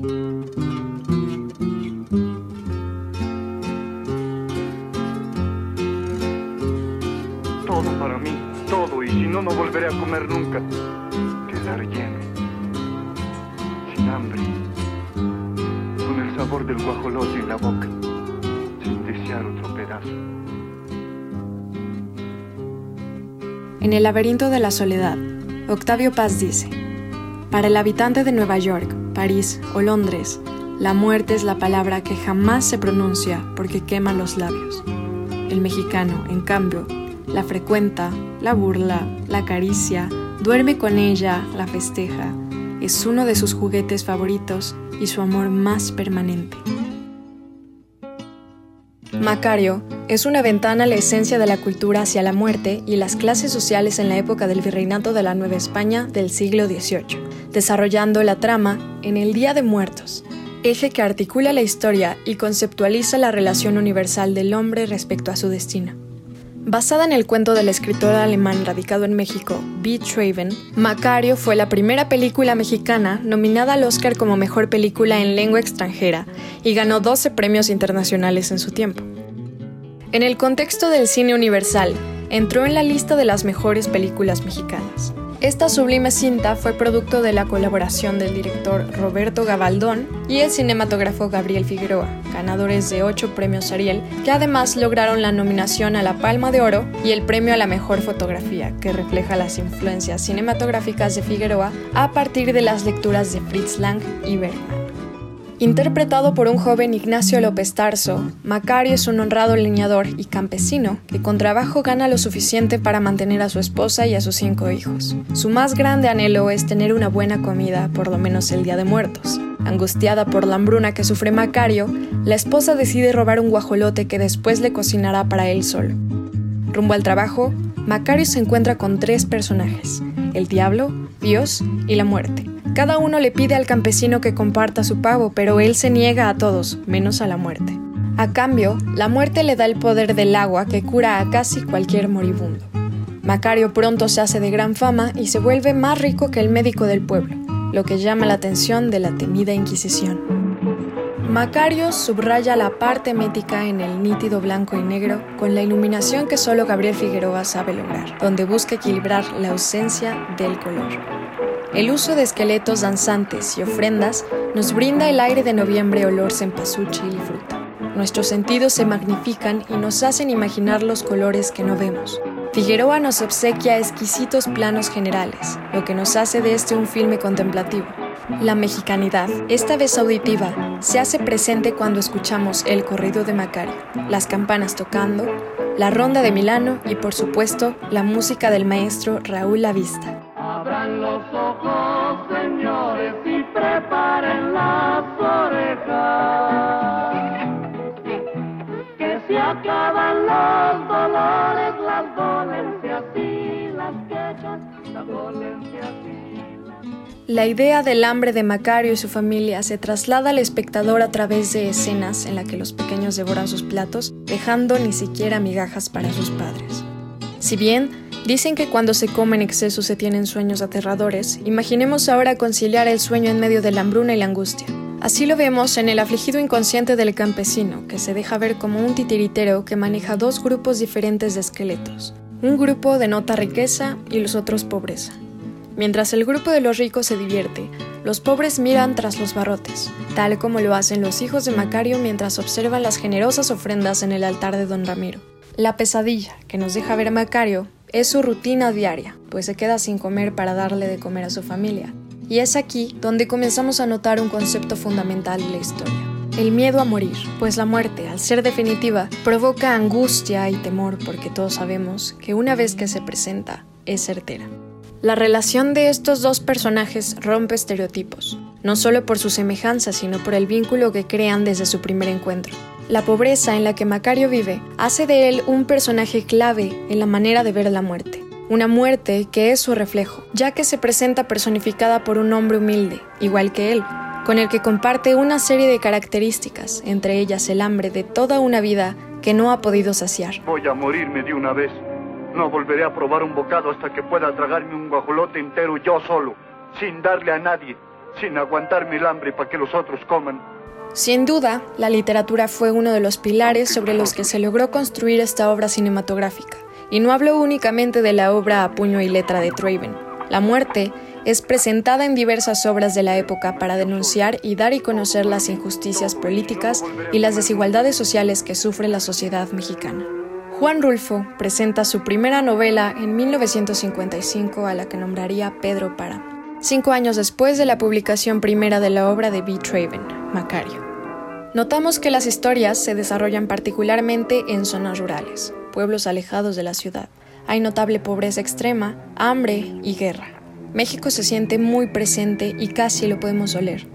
Todo para mí, todo, y si no, no volveré a comer nunca. Quedar lleno, sin hambre, con el sabor del guajolote en la boca, sin desear otro pedazo. En el laberinto de la soledad, Octavio Paz dice, para el habitante de Nueva York, París o Londres, la muerte es la palabra que jamás se pronuncia porque quema los labios. El mexicano, en cambio, la frecuenta, la burla, la acaricia, duerme con ella, la festeja, es uno de sus juguetes favoritos y su amor más permanente. Macario es una ventana a la esencia de la cultura hacia la muerte y las clases sociales en la época del virreinato de la Nueva España del siglo XVIII, desarrollando la trama en el Día de Muertos, eje que articula la historia y conceptualiza la relación universal del hombre respecto a su destino. Basada en el cuento del escritor alemán radicado en México, B. Traven, Macario fue la primera película mexicana nominada al Oscar como mejor película en lengua extranjera y ganó 12 premios internacionales en su tiempo. En el contexto del cine universal, entró en la lista de las mejores películas mexicanas. Esta sublime cinta fue producto de la colaboración del director Roberto Gabaldón y el cinematógrafo Gabriel Figueroa, ganadores de ocho premios Ariel, que además lograron la nominación a la Palma de Oro y el premio a la mejor fotografía, que refleja las influencias cinematográficas de Figueroa a partir de las lecturas de Fritz Lang y Bergman. Interpretado por un joven Ignacio López Tarso, Macario es un honrado leñador y campesino que con trabajo gana lo suficiente para mantener a su esposa y a sus cinco hijos. Su más grande anhelo es tener una buena comida, por lo menos el Día de Muertos. Angustiada por la hambruna que sufre Macario, la esposa decide robar un guajolote que después le cocinará para él solo. Rumbo al trabajo, Macario se encuentra con tres personajes, el diablo, Dios y la muerte. Cada uno le pide al campesino que comparta su pavo, pero él se niega a todos, menos a la muerte. A cambio, la muerte le da el poder del agua que cura a casi cualquier moribundo. Macario pronto se hace de gran fama y se vuelve más rico que el médico del pueblo, lo que llama la atención de la temida Inquisición. Macario subraya la parte mética en el nítido blanco y negro con la iluminación que solo Gabriel Figueroa sabe lograr, donde busca equilibrar la ausencia del color. El uso de esqueletos danzantes y ofrendas nos brinda el aire de noviembre olor cempasúchil y fruta. Nuestros sentidos se magnifican y nos hacen imaginar los colores que no vemos. Figueroa nos obsequia exquisitos planos generales, lo que nos hace de este un filme contemplativo. La mexicanidad, esta vez auditiva, se hace presente cuando escuchamos el corrido de Macario, las campanas tocando, la ronda de Milano y por supuesto la música del maestro Raúl Lavista. Abran los ojos, señores, y preparen las orejas. Que se acaban los dolores, las dolencias y las quejas, las dolencias y. La idea del hambre de Macario y su familia se traslada al espectador a través de escenas en las que los pequeños devoran sus platos, dejando ni siquiera migajas para sus padres. Si bien Dicen que cuando se come en exceso se tienen sueños aterradores. Imaginemos ahora conciliar el sueño en medio de la hambruna y la angustia. Así lo vemos en el afligido inconsciente del campesino, que se deja ver como un titiritero que maneja dos grupos diferentes de esqueletos. Un grupo denota riqueza y los otros pobreza. Mientras el grupo de los ricos se divierte, los pobres miran tras los barrotes, tal como lo hacen los hijos de Macario mientras observan las generosas ofrendas en el altar de don Ramiro. La pesadilla que nos deja ver a Macario es su rutina diaria, pues se queda sin comer para darle de comer a su familia. Y es aquí donde comenzamos a notar un concepto fundamental de la historia. El miedo a morir, pues la muerte, al ser definitiva, provoca angustia y temor porque todos sabemos que una vez que se presenta, es certera. La relación de estos dos personajes rompe estereotipos, no solo por su semejanza, sino por el vínculo que crean desde su primer encuentro. La pobreza en la que Macario vive hace de él un personaje clave en la manera de ver la muerte. Una muerte que es su reflejo, ya que se presenta personificada por un hombre humilde, igual que él, con el que comparte una serie de características, entre ellas el hambre de toda una vida que no ha podido saciar. Voy a morirme de una vez. No volveré a probar un bocado hasta que pueda tragarme un guajolote entero yo solo, sin darle a nadie. sin aguantarme el hambre para que los otros coman. Sin duda, la literatura fue uno de los pilares sobre los que se logró construir esta obra cinematográfica. Y no hablo únicamente de la obra a puño y letra de Traven. La muerte es presentada en diversas obras de la época para denunciar y dar y conocer las injusticias políticas y las desigualdades sociales que sufre la sociedad mexicana. Juan Rulfo presenta su primera novela en 1955 a la que nombraría Pedro Para, cinco años después de la publicación primera de la obra de B. Traven, Macario. Notamos que las historias se desarrollan particularmente en zonas rurales, pueblos alejados de la ciudad. Hay notable pobreza extrema, hambre y guerra. México se siente muy presente y casi lo podemos oler.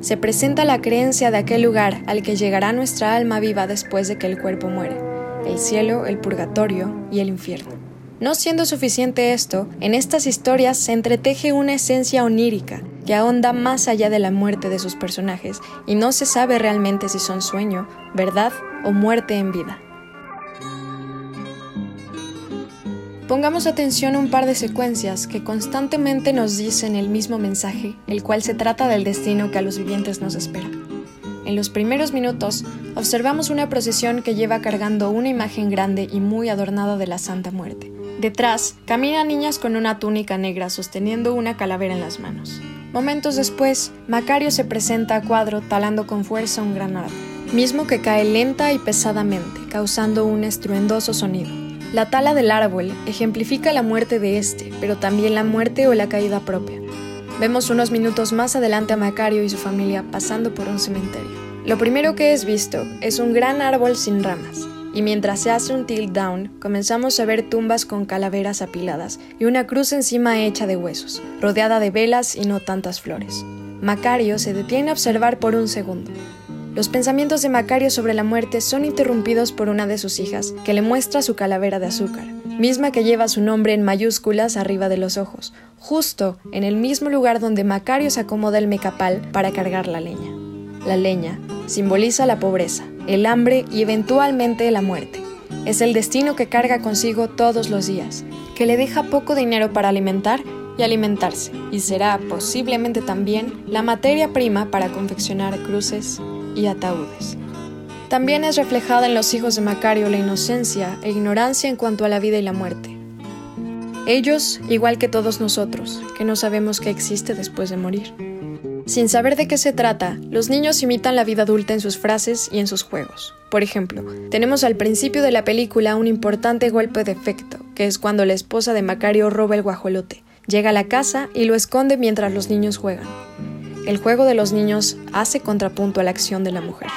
Se presenta la creencia de aquel lugar al que llegará nuestra alma viva después de que el cuerpo muere, el cielo, el purgatorio y el infierno. No siendo suficiente esto, en estas historias se entreteje una esencia onírica que ahonda más allá de la muerte de sus personajes y no se sabe realmente si son sueño, verdad o muerte en vida. Pongamos atención a un par de secuencias que constantemente nos dicen el mismo mensaje, el cual se trata del destino que a los vivientes nos espera. En los primeros minutos, observamos una procesión que lleva cargando una imagen grande y muy adornada de la Santa Muerte. Detrás, caminan niñas con una túnica negra sosteniendo una calavera en las manos. Momentos después, Macario se presenta a cuadro talando con fuerza un gran árbol, mismo que cae lenta y pesadamente, causando un estruendoso sonido. La tala del árbol ejemplifica la muerte de este, pero también la muerte o la caída propia. Vemos unos minutos más adelante a Macario y su familia pasando por un cementerio. Lo primero que es visto es un gran árbol sin ramas, y mientras se hace un tilt down, comenzamos a ver tumbas con calaveras apiladas y una cruz encima hecha de huesos, rodeada de velas y no tantas flores. Macario se detiene a observar por un segundo. Los pensamientos de Macario sobre la muerte son interrumpidos por una de sus hijas, que le muestra su calavera de azúcar, misma que lleva su nombre en mayúsculas arriba de los ojos, justo en el mismo lugar donde Macario se acomoda el mecapal para cargar la leña. La leña simboliza la pobreza, el hambre y eventualmente la muerte. Es el destino que carga consigo todos los días, que le deja poco dinero para alimentar y alimentarse, y será posiblemente también la materia prima para confeccionar cruces y ataúdes. También es reflejada en los hijos de Macario la inocencia e ignorancia en cuanto a la vida y la muerte. Ellos, igual que todos nosotros, que no sabemos qué existe después de morir. Sin saber de qué se trata, los niños imitan la vida adulta en sus frases y en sus juegos. Por ejemplo, tenemos al principio de la película un importante golpe de efecto, que es cuando la esposa de Macario roba el guajolote. Llega a la casa y lo esconde mientras los niños juegan. El juego de los niños hace contrapunto a la acción de la mujer.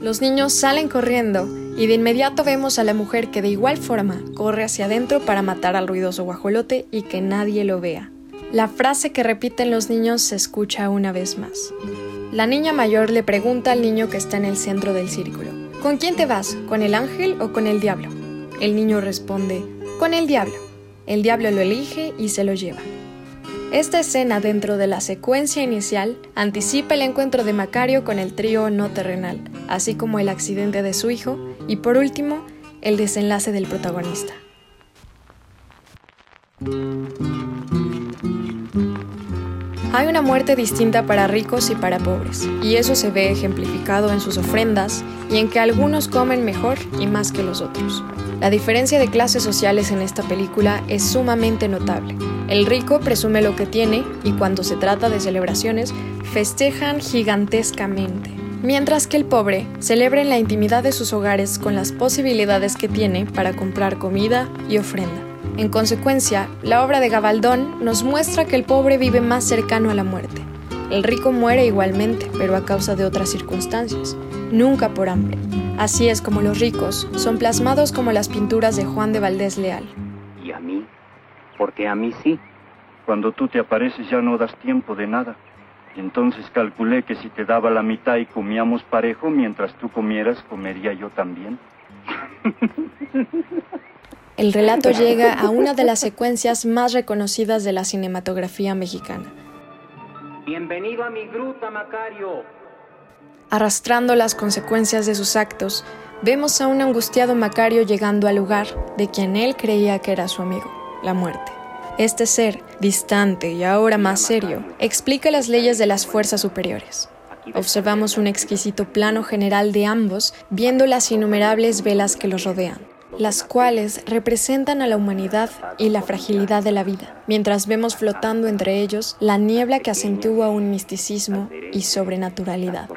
Los niños salen corriendo y de inmediato vemos a la mujer que de igual forma corre hacia adentro para matar al ruidoso guajolote y que nadie lo vea. La frase que repiten los niños se escucha una vez más. La niña mayor le pregunta al niño que está en el centro del círculo, ¿con quién te vas? ¿Con el ángel o con el diablo? El niño responde, con el diablo. El diablo lo elige y se lo lleva. Esta escena dentro de la secuencia inicial anticipa el encuentro de Macario con el trío no terrenal, así como el accidente de su hijo y por último, el desenlace del protagonista. Hay una muerte distinta para ricos y para pobres, y eso se ve ejemplificado en sus ofrendas y en que algunos comen mejor y más que los otros. La diferencia de clases sociales en esta película es sumamente notable. El rico presume lo que tiene y cuando se trata de celebraciones, festejan gigantescamente. Mientras que el pobre celebra en la intimidad de sus hogares con las posibilidades que tiene para comprar comida y ofrenda. En consecuencia, la obra de Gabaldón nos muestra que el pobre vive más cercano a la muerte. El rico muere igualmente, pero a causa de otras circunstancias, nunca por hambre. Así es como los ricos son plasmados como las pinturas de Juan de Valdés Leal. ¿Y a mí? Porque a mí sí. Cuando tú te apareces ya no das tiempo de nada. Entonces calculé que si te daba la mitad y comíamos parejo, mientras tú comieras, comería yo también. El relato llega a una de las secuencias más reconocidas de la cinematografía mexicana. Bienvenido a mi gruta, Macario. Arrastrando las consecuencias de sus actos, vemos a un angustiado Macario llegando al lugar de quien él creía que era su amigo, la muerte. Este ser, distante y ahora más serio, explica las leyes de las fuerzas superiores. Observamos un exquisito plano general de ambos, viendo las innumerables velas que los rodean, las cuales representan a la humanidad y la fragilidad de la vida, mientras vemos flotando entre ellos la niebla que acentúa un misticismo y sobrenaturalidad.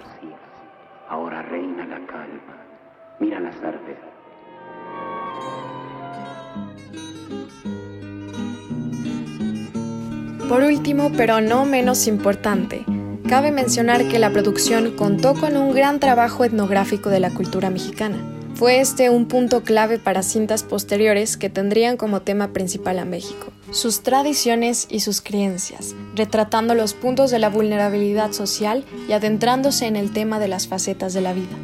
Por último, pero no menos importante, cabe mencionar que la producción contó con un gran trabajo etnográfico de la cultura mexicana. Fue este un punto clave para cintas posteriores que tendrían como tema principal a México, sus tradiciones y sus creencias, retratando los puntos de la vulnerabilidad social y adentrándose en el tema de las facetas de la vida.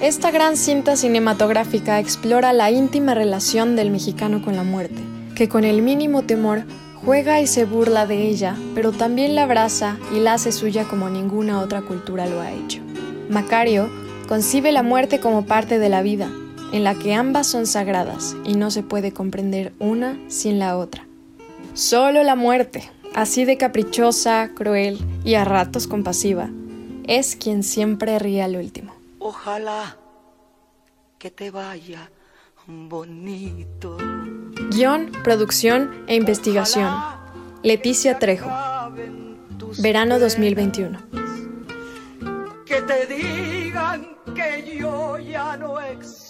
Esta gran cinta cinematográfica explora la íntima relación del mexicano con la muerte, que con el mínimo temor Juega y se burla de ella, pero también la abraza y la hace suya como ninguna otra cultura lo ha hecho. Macario concibe la muerte como parte de la vida, en la que ambas son sagradas y no se puede comprender una sin la otra. Solo la muerte, así de caprichosa, cruel y a ratos compasiva, es quien siempre ríe al último. Ojalá que te vaya bonito. Guión, producción e investigación. Leticia Trejo. Verano 2021. Que te digan que yo ya no existo.